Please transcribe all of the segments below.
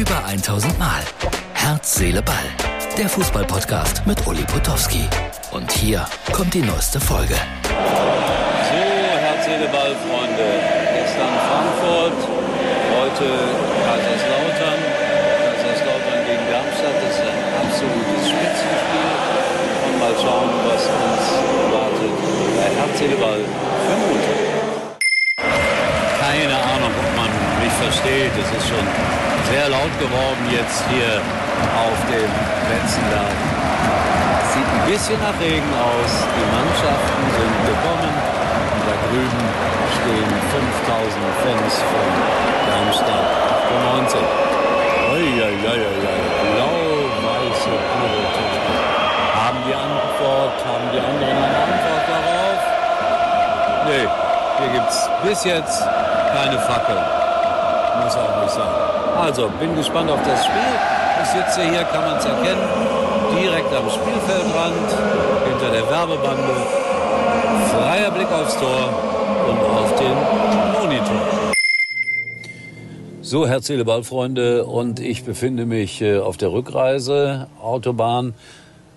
Über 1000 Mal. Herz, Seele, Ball. Der Fußballpodcast mit Uli Potowski. Und hier kommt die neueste Folge. So, Herz, Seele, Ball, Freunde. Gestern Frankfurt, heute Kaiserslautern. Kaiserslautern gegen Darmstadt. Das ist ein absolutes Spitzenspiel. Und mal schauen, was uns erwartet. Herz, Seele, Ball für Montag. Keine Ahnung, ob man mich versteht. Es ist schon sehr laut geworden jetzt hier auf den Plätzen da. Sieht ein bisschen nach Regen aus. Die Mannschaften sind gekommen. Und da drüben stehen 5000 Fans von Darmstadt 98. Uiuiuiui. Blau-weiße Pyrotechnik. Haben die Antwort, haben die anderen eine Antwort darauf? Nee, hier gibt es bis jetzt keine Fackeln. Muss auch nicht sein. Also, bin gespannt auf das Spiel. Ich sitze hier, kann man es erkennen, direkt am Spielfeldrand, hinter der Werbebande. Freier Blick aufs Tor und auf den Monitor. So, Herz, Seele, Ball, Freunde, und ich befinde mich äh, auf der Rückreise, Autobahn,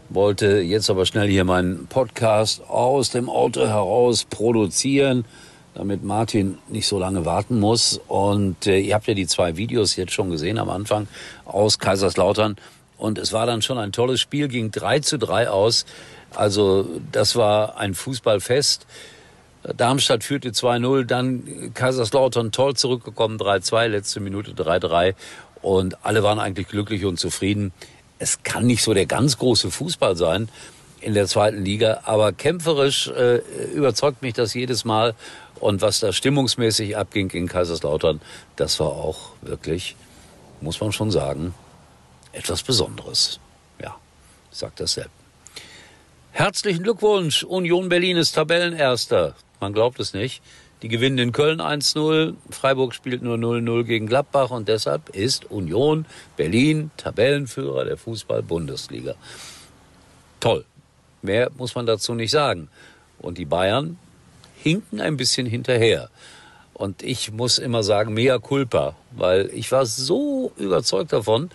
wollte jetzt aber schnell hier meinen Podcast aus dem Auto heraus produzieren, damit Martin nicht so lange warten muss. Und äh, ihr habt ja die zwei Videos jetzt schon gesehen am Anfang aus Kaiserslautern. Und es war dann schon ein tolles Spiel, ging 3 zu 3 aus. Also das war ein Fußballfest. Darmstadt führte 2-0, dann Kaiserslautern toll zurückgekommen, 3-2, letzte Minute 3-3 und alle waren eigentlich glücklich und zufrieden. Es kann nicht so der ganz große Fußball sein in der zweiten Liga, aber kämpferisch äh, überzeugt mich das jedes Mal und was da stimmungsmäßig abging in Kaiserslautern, das war auch wirklich, muss man schon sagen, etwas Besonderes. Ja, ich sag das selbst. Herzlichen Glückwunsch. Union Berlin ist Tabellenerster. Man glaubt es nicht. Die gewinnen in Köln 1-0. Freiburg spielt nur 0-0 gegen Gladbach und deshalb ist Union Berlin Tabellenführer der Fußball-Bundesliga. Toll. Mehr muss man dazu nicht sagen. Und die Bayern hinken ein bisschen hinterher. Und ich muss immer sagen, mea culpa, weil ich war so überzeugt davon,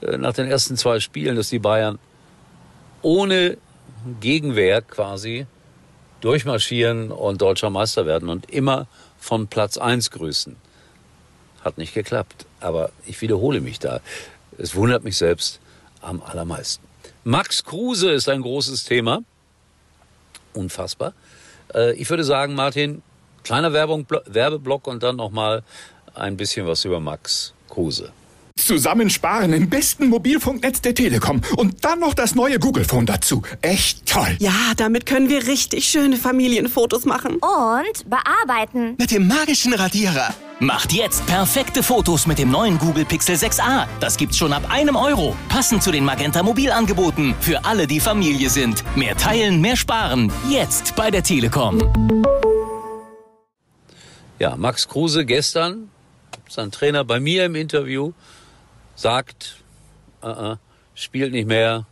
äh, nach den ersten zwei Spielen, dass die Bayern ohne Gegenwehr quasi durchmarschieren und deutscher Meister werden und immer von Platz eins grüßen. Hat nicht geklappt, aber ich wiederhole mich da. Es wundert mich selbst am allermeisten. Max Kruse ist ein großes Thema. Unfassbar. Äh, ich würde sagen, Martin, kleiner Werbung, Werbeblock und dann nochmal ein bisschen was über Max Kruse. Zusammensparen im besten Mobilfunknetz der Telekom und dann noch das neue Google Phone dazu. Echt toll. Ja, damit können wir richtig schöne Familienfotos machen. Und bearbeiten. Mit dem magischen Radierer. Macht jetzt perfekte Fotos mit dem neuen Google Pixel 6a. Das gibt's schon ab einem Euro. Passend zu den Magenta Mobilangeboten. Für alle, die Familie sind. Mehr teilen, mehr sparen. Jetzt bei der Telekom. Ja, Max Kruse gestern, sein Trainer bei mir im Interview, sagt, uh -uh, spielt nicht mehr,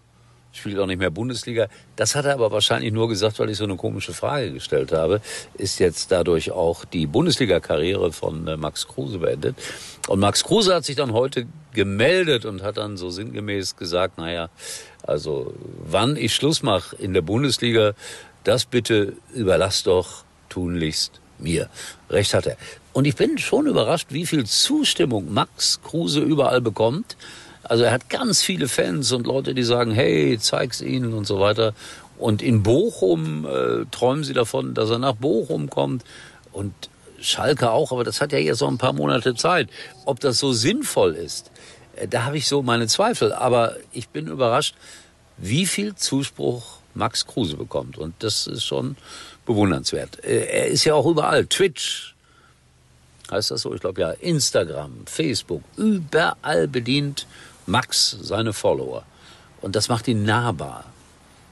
spielt auch nicht mehr Bundesliga. Das hat er aber wahrscheinlich nur gesagt, weil ich so eine komische Frage gestellt habe. Ist jetzt dadurch auch die Bundesliga-Karriere von äh, Max Kruse beendet? Und Max Kruse hat sich dann heute gemeldet und hat dann so sinngemäß gesagt, naja, also wann ich Schluss mache in der Bundesliga, das bitte überlass doch tunlichst mir. Recht hat er. Und ich bin schon überrascht, wie viel Zustimmung Max Kruse überall bekommt. Also er hat ganz viele Fans und Leute, die sagen, hey, zeig's ihnen und so weiter. Und in Bochum äh, träumen sie davon, dass er nach Bochum kommt. Und Schalke auch, aber das hat ja jetzt so ein paar Monate Zeit. Ob das so sinnvoll ist, äh, da habe ich so meine Zweifel. Aber ich bin überrascht, wie viel Zuspruch Max Kruse bekommt. Und das ist schon bewundernswert. Äh, er ist ja auch überall. Twitch, heißt das so? Ich glaube ja. Instagram, Facebook, überall bedient Max seine Follower. Und das macht ihn nahbar.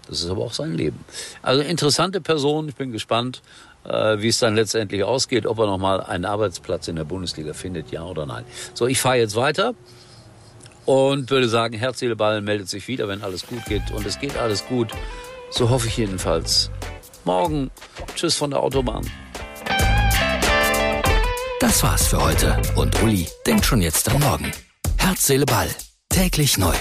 Das ist aber auch sein Leben. Also interessante Person. Ich bin gespannt, äh, wie es dann letztendlich ausgeht, ob er nochmal einen Arbeitsplatz in der Bundesliga findet, ja oder nein. So, ich fahre jetzt weiter und würde sagen, Herz, Seele, Ball meldet sich wieder, wenn alles gut geht. Und es geht alles gut. So hoffe ich jedenfalls. Morgen. Tschüss von der Autobahn. Das war's für heute. Und Uli denkt schon jetzt an morgen. Herz, Ball. Täglich neu.